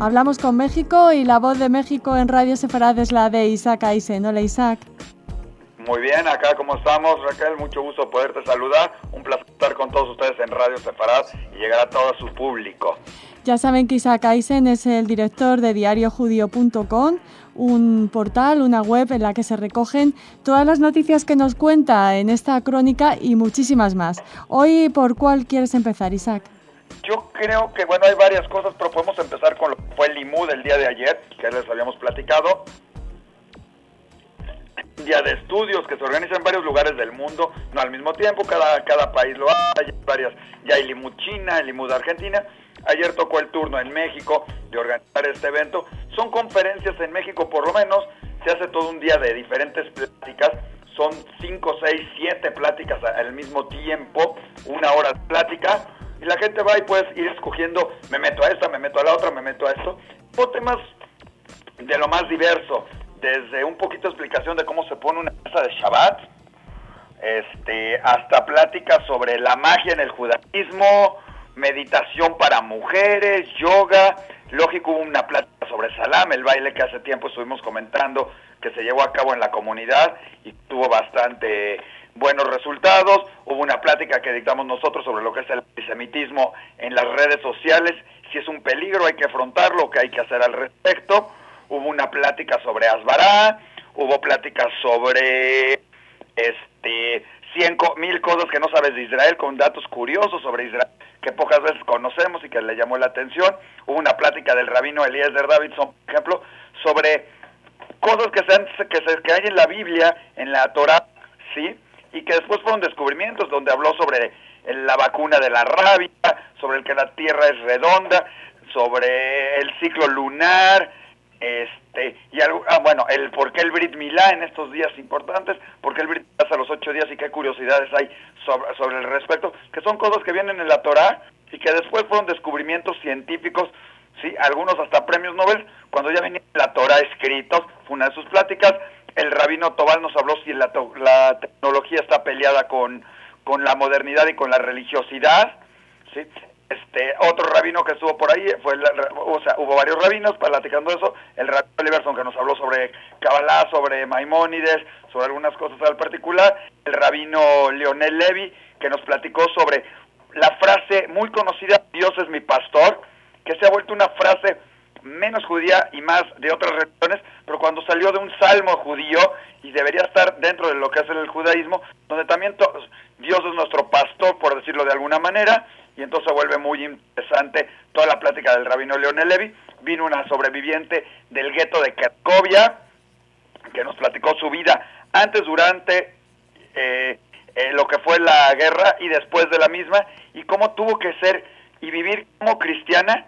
Hablamos con México y la voz de México en Radio Sefarad es la de Isaac Aisen. Hola Isaac. Muy bien, acá como estamos, Raquel, mucho gusto poderte saludar. Un placer estar con todos ustedes en Radio Sefarad y llegar a todo su público. Ya saben que Isaac Eisen es el director de diariojudío.com, un portal, una web en la que se recogen todas las noticias que nos cuenta en esta crónica y muchísimas más. Hoy, ¿por cuál quieres empezar, Isaac? Yo creo que, bueno, hay varias cosas, pero podemos empezar con lo que fue el limú del día de ayer, que les habíamos platicado. Día de estudios que se organiza en varios lugares del mundo, no al mismo tiempo, cada, cada país lo hace, varias, ya hay limú China, el limú de Argentina, Ayer tocó el turno en México de organizar este evento. Son conferencias en México, por lo menos. Se hace todo un día de diferentes pláticas. Son 5, 6, 7 pláticas al mismo tiempo, una hora de plática. Y la gente va y puedes ir escogiendo, me meto a esta, me meto a la otra, me meto a esto. O temas de lo más diverso, desde un poquito de explicación de cómo se pone una mesa de Shabbat, este, hasta pláticas sobre la magia en el judaísmo, meditación para mujeres, yoga, lógico hubo una plática sobre Salam, el baile que hace tiempo estuvimos comentando que se llevó a cabo en la comunidad y tuvo bastante buenos resultados, hubo una plática que dictamos nosotros sobre lo que es el antisemitismo en las redes sociales, si es un peligro hay que afrontarlo, qué hay que hacer al respecto, hubo una plática sobre Asbará, hubo pláticas sobre este cien mil cosas que no sabes de Israel con datos curiosos sobre Israel que pocas veces conocemos y que le llamó la atención. Hubo una plática del rabino Eliezer Davidson, por ejemplo, sobre cosas que, se, que, se, que hay en la Biblia, en la Torah, ¿sí? Y que después fueron descubrimientos donde habló sobre la vacuna de la rabia, sobre el que la Tierra es redonda, sobre el ciclo lunar, este y algo, ah, bueno, el por qué el Brit Milá en estos días importantes, por qué el Brit pasa los ocho días y qué curiosidades hay sobre, sobre el respecto, que son cosas que vienen en la Torah y que después fueron descubrimientos científicos, sí, algunos hasta premios Nobel, cuando ya venía la Torah escritos, fue una de sus pláticas, el rabino Tobal nos habló si la, la tecnología está peleada con, con la modernidad y con la religiosidad, ¿sí? Este, otro rabino que estuvo por ahí, fue o sea, hubo varios rabinos platicando eso, el rabino Oliverson que nos habló sobre Kabbalah, sobre Maimónides, sobre algunas cosas al particular, el rabino Leonel Levy que nos platicó sobre la frase muy conocida, Dios es mi pastor, que se ha vuelto una frase menos judía y más de otras religiones, pero cuando salió de un salmo judío y debería estar dentro de lo que es el judaísmo, donde también Dios es nuestro pastor, por decirlo de alguna manera, y entonces vuelve muy interesante toda la plática del rabino Leonel Levy. Vino una sobreviviente del gueto de Cracovia que nos platicó su vida antes, durante eh, eh, lo que fue la guerra y después de la misma y cómo tuvo que ser y vivir como cristiana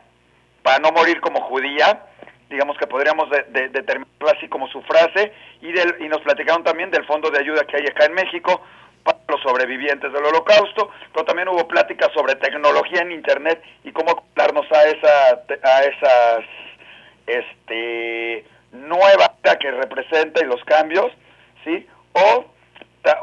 para no morir como judía digamos que podríamos determinarlo así como su frase, y, del, y nos platicaron también del fondo de ayuda que hay acá en México, para los sobrevivientes del holocausto, pero también hubo pláticas sobre tecnología en internet y cómo acoplarnos a esa a esas este nueva que representa y los cambios, ¿sí? O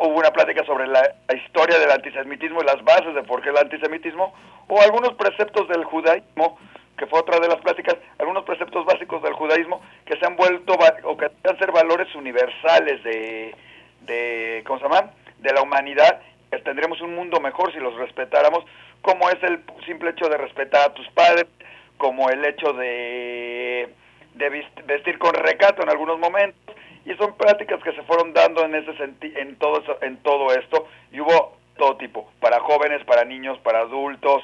hubo una plática sobre la, historia del antisemitismo y las bases de por qué el antisemitismo, o algunos preceptos del judaísmo, que fue otra de las pláticas, algunos preceptos básicos del judaísmo que se han vuelto o que han ser valores universales de, de ¿cómo se llaman? de la humanidad, que tendremos un mundo mejor si los respetáramos, como es el simple hecho de respetar a tus padres, como el hecho de, de vestir con recato en algunos momentos, y son prácticas que se fueron dando en ese en todo en todo esto, y hubo todo tipo, para jóvenes, para niños, para adultos,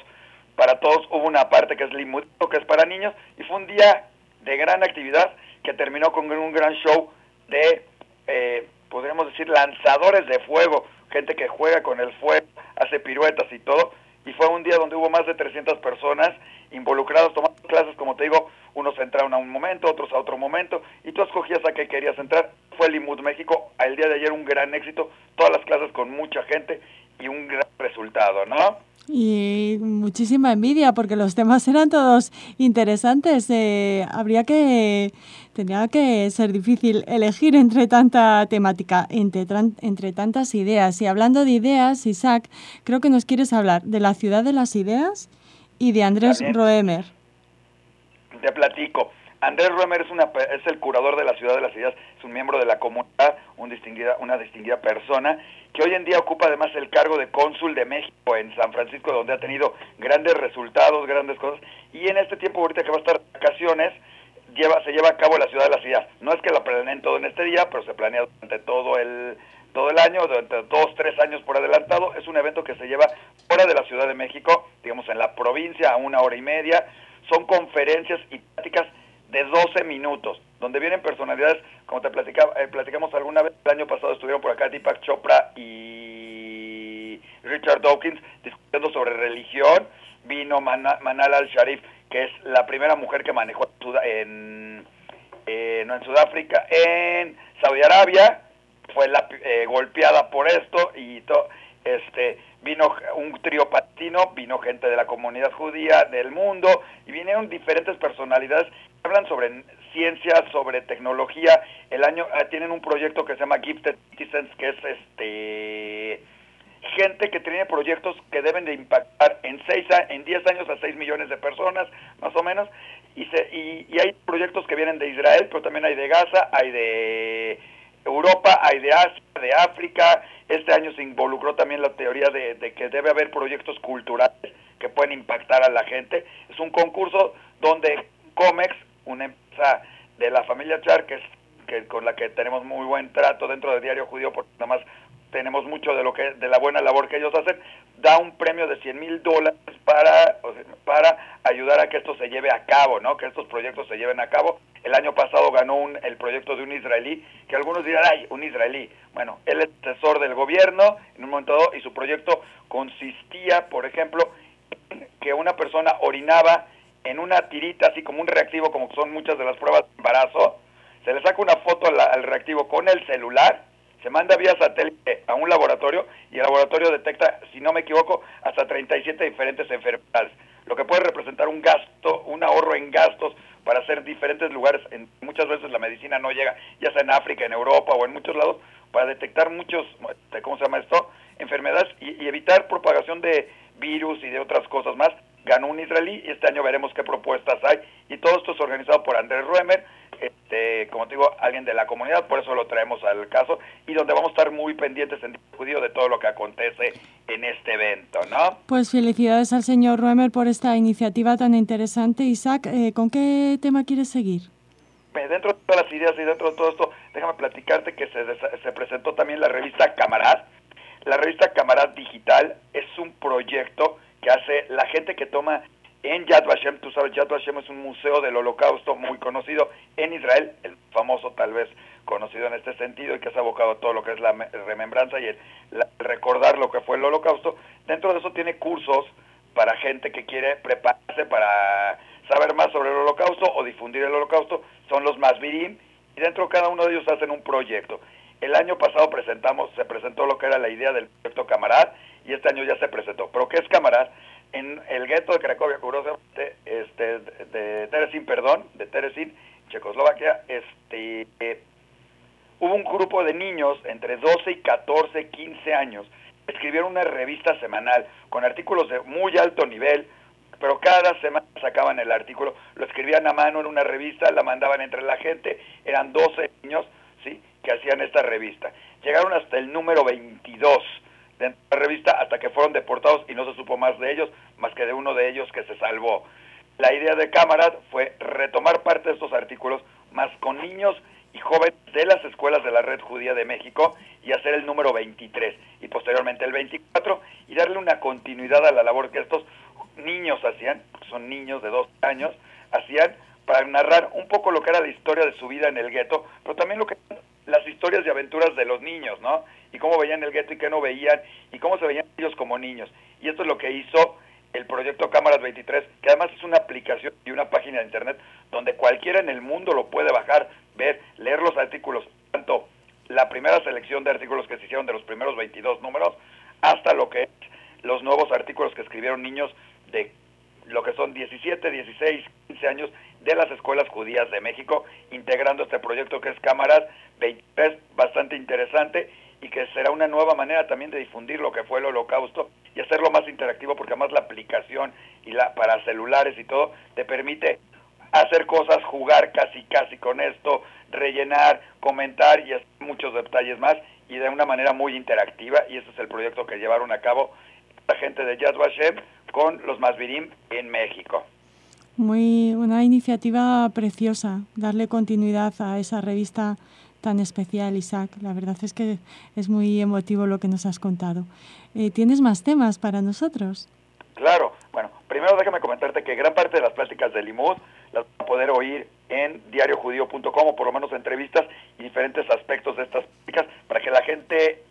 para todos hubo una parte que es limuto, que es para niños, y fue un día de gran actividad que terminó con un gran show de eh, podríamos decir, lanzadores de fuego, gente que juega con el fuego, hace piruetas y todo. Y fue un día donde hubo más de 300 personas involucradas tomando clases, como te digo, unos entraron a un momento, otros a otro momento, y tú escogías a qué querías entrar. Fue el Imud México, el día de ayer un gran éxito, todas las clases con mucha gente y un gran resultado, ¿no? Y muchísima envidia porque los temas eran todos interesantes. Eh, habría que, tendría que ser difícil elegir entre tanta temática, entre, entre tantas ideas. Y hablando de ideas, Isaac, creo que nos quieres hablar de la ciudad de las ideas y de Andrés Roemer. Te platico. Andrés Roemer es, una, es el curador de la Ciudad de las Ideas, es un miembro de la comunidad, un distinguida, una distinguida persona, que hoy en día ocupa además el cargo de cónsul de México en San Francisco, donde ha tenido grandes resultados, grandes cosas, y en este tiempo ahorita que va a estar vacaciones, lleva, se lleva a cabo la Ciudad de las Ideas. No es que lo planeen todo en este día, pero se planea durante todo el todo el año, durante dos, tres años por adelantado. Es un evento que se lleva fuera de la Ciudad de México, digamos en la provincia, a una hora y media. Son conferencias y pláticas de 12 minutos, donde vienen personalidades, como te platicaba, eh, platicamos alguna vez, el año pasado estuvieron por acá Deepak Chopra y Richard Dawkins discutiendo sobre religión, vino Manal al-Sharif, que es la primera mujer que manejó en, eh, no en Sudáfrica, en Saudi Arabia, fue la, eh, golpeada por esto y to, este vino un trío patino, vino gente de la comunidad judía del mundo y vinieron diferentes personalidades hablan sobre ciencia, sobre tecnología. El año ah, tienen un proyecto que se llama Gifted Citizens que es este gente que tiene proyectos que deben de impactar en seis en 10 años a 6 millones de personas, más o menos, y, se, y, y hay proyectos que vienen de Israel, pero también hay de Gaza, hay de Europa, hay de Asia, de África. Este año se involucró también la teoría de, que debe haber proyectos culturales que pueden impactar a la gente. Es un concurso donde Comex, una empresa de la familia Char, que es que, con la que tenemos muy buen trato dentro del Diario Judío, porque nada más tenemos mucho de lo que de la buena labor que ellos hacen, da un premio de 100 mil dólares para, para ayudar a que esto se lleve a cabo, ¿no? que estos proyectos se lleven a cabo. El año pasado ganó un, el proyecto de un israelí, que algunos dirán, ay, un israelí. Bueno, él es asesor del gobierno en un momento dado y su proyecto consistía, por ejemplo, en que una persona orinaba en una tirita, así como un reactivo, como son muchas de las pruebas de embarazo, se le saca una foto al reactivo con el celular se manda vía satélite a un laboratorio y el laboratorio detecta, si no me equivoco, hasta 37 diferentes enfermedades, lo que puede representar un gasto, un ahorro en gastos para hacer diferentes lugares. En, muchas veces la medicina no llega, ya sea en África, en Europa o en muchos lados, para detectar muchos, ¿cómo se llama esto? Enfermedades y evitar propagación de virus y de otras cosas más. Ganó un israelí y este año veremos qué propuestas hay. Y todo esto es organizado por Andrés Ruemer, este, como te digo, alguien de la comunidad, por eso lo traemos al caso, y donde vamos a estar muy pendientes en judío de todo lo que acontece en este evento, ¿no? Pues felicidades al señor Ruemer por esta iniciativa tan interesante. Isaac, eh, ¿con qué tema quieres seguir? Dentro de todas las ideas y dentro de todo esto, déjame platicarte que se, se presentó también la revista Camarad. La revista Camarad Digital es un proyecto que hace la gente que toma en Yad Vashem, tú sabes, Yad Vashem es un museo del holocausto muy conocido en Israel, el famoso tal vez conocido en este sentido y que se ha abocado a todo lo que es la remembranza y el, recordar lo que fue el holocausto. Dentro de eso tiene cursos para gente que quiere prepararse para saber más sobre el holocausto o difundir el holocausto, son los más y dentro de cada uno de ellos hacen un proyecto. El año pasado presentamos, se presentó lo que era la idea del proyecto Camarad y este año ya se presentó. ¿Pero qué es Camarad? en el gueto de Cracovia, curiosamente, este, de Teresin, perdón, de Teresin, Checoslovaquia, este, hubo un grupo de niños entre 12 y 14, 15 años, escribieron una revista semanal con artículos de muy alto nivel, pero cada semana sacaban el artículo, lo escribían a mano en una revista, la mandaban entre la gente, eran 12 niños, que hacían esta revista. Llegaron hasta el número 22 de la revista hasta que fueron deportados y no se supo más de ellos, más que de uno de ellos que se salvó. La idea de Camarad fue retomar parte de estos artículos, más con niños y jóvenes de las escuelas de la Red Judía de México y hacer el número 23 y posteriormente el 24 y darle una continuidad a la labor que estos niños hacían, son niños de dos años, hacían para narrar un poco lo que era la historia de su vida en el gueto, pero también lo que las historias y aventuras de los niños, ¿no? Y cómo veían el gueto y qué no veían, y cómo se veían ellos como niños. Y esto es lo que hizo el proyecto Cámaras 23, que además es una aplicación y una página de internet donde cualquiera en el mundo lo puede bajar, ver, leer los artículos, tanto la primera selección de artículos que se hicieron de los primeros 22 números, hasta lo que es los nuevos artículos que escribieron niños de lo que son 17, 16, 15 años de las escuelas judías de México, integrando este proyecto que es Cámaras 23, bastante interesante y que será una nueva manera también de difundir lo que fue el holocausto y hacerlo más interactivo porque además la aplicación y la para celulares y todo te permite hacer cosas, jugar casi casi con esto, rellenar, comentar y hacer muchos detalles más y de una manera muy interactiva y ese es el proyecto que llevaron a cabo la gente de Yad Vashem con los Masvirim en México. Muy una iniciativa preciosa, darle continuidad a esa revista tan especial, Isaac. La verdad es que es muy emotivo lo que nos has contado. Eh, ¿Tienes más temas para nosotros? Claro. Bueno, primero déjame comentarte que gran parte de las pláticas de Limud las vas a poder oír en diariojudío.com o por lo menos entrevistas y diferentes aspectos de estas pláticas para que la gente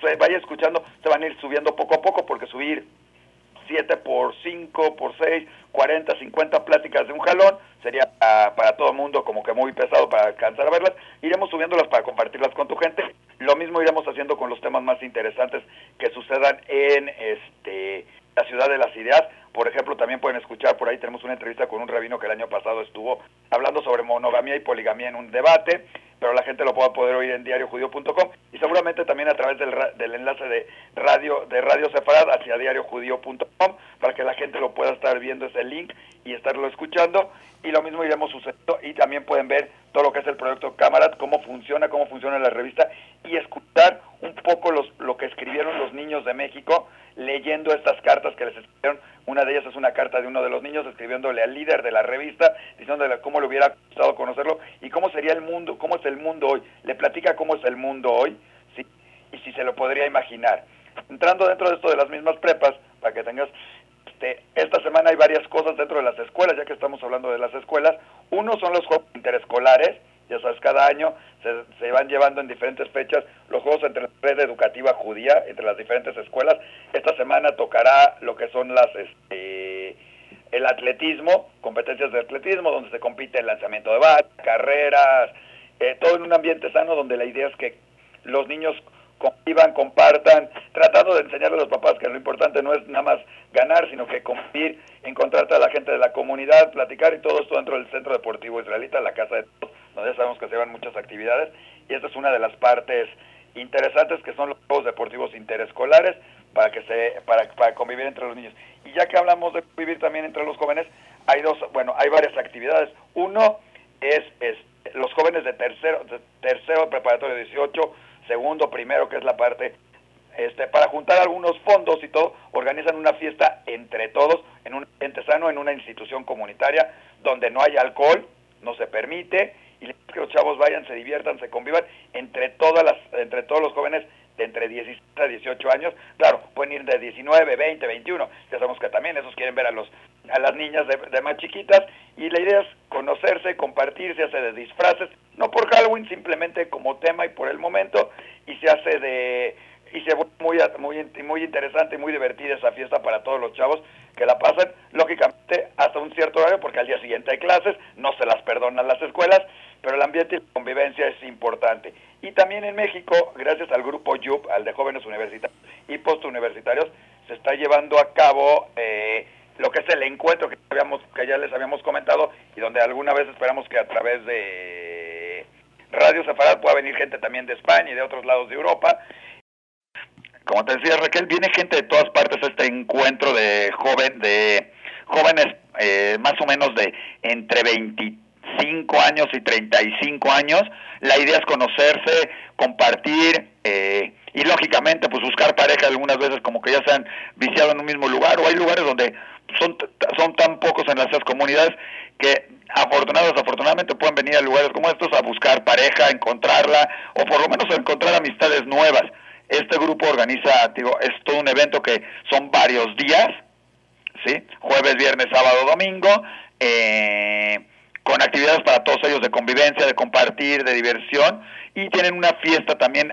se vaya escuchando, se van a ir subiendo poco a poco porque subir 7 por 5 por 6, 40, 50 pláticas de un jalón, sería para todo el mundo como que muy pesado para alcanzar a verlas. Iremos subiéndolas para compartirlas con tu gente. Lo mismo iremos haciendo con los temas más interesantes que sucedan en este la ciudad de las ideas. Por ejemplo, también pueden escuchar, por ahí tenemos una entrevista con un rabino que el año pasado estuvo hablando sobre monogamía y poligamía en un debate, pero la gente lo puede poder oír en diariojudío.com y seguramente también a través del, del enlace de radio de Radio Sefarad hacia diariojudío.com para que la gente lo pueda estar viendo ese link y estarlo escuchando. Y lo mismo iremos sucediendo y también pueden ver todo lo que es el proyecto Camarad, cómo funciona, cómo funciona la revista y escuchar un poco los, lo que escribieron los niños de México leyendo estas cartas que les escribieron. Una de ellas es una carta de uno de los niños escribiéndole al líder de la revista, diciéndole cómo le hubiera gustado conocerlo y cómo sería el mundo, cómo es el mundo hoy. Le platica cómo es el mundo hoy ¿sí? y si se lo podría imaginar. Entrando dentro de esto de las mismas prepas, para que tengas esta semana hay varias cosas dentro de las escuelas, ya que estamos hablando de las escuelas. Uno son los juegos interescolares, ya sabes, cada año se, se, van llevando en diferentes fechas los juegos entre la red educativa judía, entre las diferentes escuelas. Esta semana tocará lo que son las este, el atletismo, competencias de atletismo, donde se compite el lanzamiento de bat, carreras, eh, todo en un ambiente sano donde la idea es que los niños convivan, compartan, tratando de enseñarle a los papás que lo importante no es nada más ganar, sino que convivir, encontrarte a la gente de la comunidad, platicar y todo esto dentro del Centro Deportivo Israelita, la casa de todos, donde ya sabemos que se llevan muchas actividades y esta es una de las partes interesantes que son los juegos deportivos interescolares para que se para, para convivir entre los niños. Y ya que hablamos de vivir también entre los jóvenes, hay dos, bueno, hay varias actividades. Uno es, es los jóvenes de tercero, de tercero preparatorio 18 segundo, primero, que es la parte, este, para juntar algunos fondos y todo, organizan una fiesta entre todos, en un ente sano, en una institución comunitaria, donde no hay alcohol, no se permite, y que los chavos vayan, se diviertan, se convivan entre todas las, entre todos los jóvenes de entre 16 a 18 años, claro, pueden ir de 19, 20, 21, ya sabemos que también esos quieren ver a los a las niñas de, de más chiquitas y la idea es conocerse, compartir, se hace de disfraces, no por Halloween, simplemente como tema y por el momento, y se hace de y se muy muy muy interesante y muy divertida esa fiesta para todos los chavos que la pasen lógicamente hasta un cierto horario porque al día siguiente hay clases no se las perdonan las escuelas pero el ambiente y la convivencia es importante. Y también en México gracias al grupo YUP al de jóvenes universitarios y postuniversitarios se está llevando a cabo es el encuentro que habíamos que ya les habíamos comentado y donde alguna vez esperamos que a través de Radio Sefarad pueda venir gente también de España y de otros lados de Europa como te decía Raquel, viene gente de todas partes a este encuentro de joven, de jóvenes eh, más o menos de entre 25 años y 35 años. La idea es conocerse, compartir eh, y lógicamente pues buscar pareja algunas veces como que ya se han viciado en un mismo lugar o hay lugares donde son, son tan pocos en las comunidades que afortunados afortunadamente pueden venir a lugares como estos a buscar pareja, encontrarla o por lo menos encontrar amistades nuevas. Este grupo organiza, digo, es todo un evento que son varios días, ¿sí? Jueves, viernes, sábado, domingo, eh, con actividades para todos ellos de convivencia, de compartir, de diversión, y tienen una fiesta también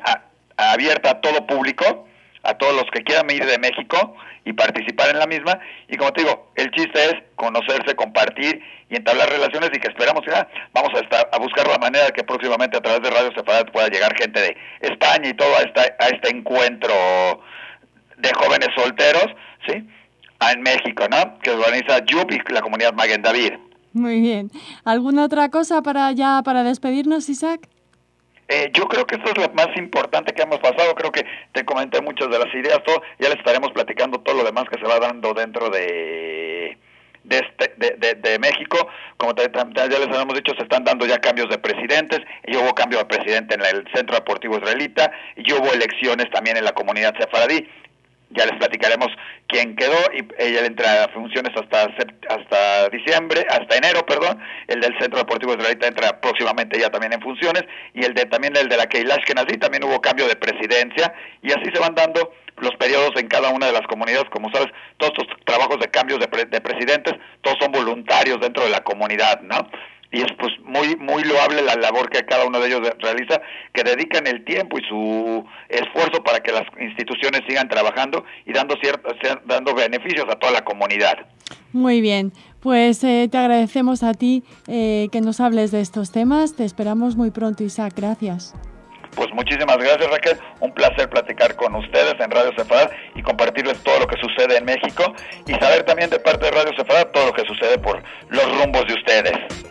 abierta a todo público, a todos los que quieran venir de México y participar en la misma. Y como te digo, el chiste es conocerse, compartir y entablar relaciones y que esperamos que vamos a a buscar la manera de que próximamente a través de Radio Separat pueda llegar gente de España y todo a, esta, a este encuentro de jóvenes solteros, ¿sí? En México, ¿no? Que organiza YUP y la comunidad Maguen David. Muy bien. ¿Alguna otra cosa para ya para despedirnos, Isaac? Eh, yo creo que esto es lo más importante que hemos pasado. Creo que te comenté muchas de las ideas, todo. Ya les estaremos platicando todo lo demás que se va dando dentro de de, este, de, de, México. Como ya les habíamos dicho, se están dando ya cambios de presidentes, y hubo cambio de presidente en el Centro Deportivo Israelita, y hubo elecciones también en la comunidad sefaradí ya les platicaremos quién quedó y ella entra a funciones hasta hasta diciembre, hasta enero, perdón. El del Centro Deportivo Israelita entra próximamente ya también en funciones y el de también el de la Keilash Kenazi también hubo cambio de presidencia y así se van dando los periodos en cada una de las comunidades, como sabes, todos estos trabajos de cambios de, de presidentes, todos son voluntarios dentro de la comunidad, ¿no? y es pues muy muy loable la labor que cada uno de ellos realiza, que dedican el tiempo y su esfuerzo para que las instituciones sigan trabajando y dando ciertos dando beneficios a toda la comunidad. Muy bien, pues eh, te agradecemos a ti eh, que nos hables de estos temas. Te esperamos muy pronto, Isaac. Gracias. Pues muchísimas gracias Raquel, un placer platicar con ustedes en Radio Sefarad y compartirles todo lo que sucede en México y saber también de parte de Radio Sefarad todo lo que sucede por los rumbos de ustedes.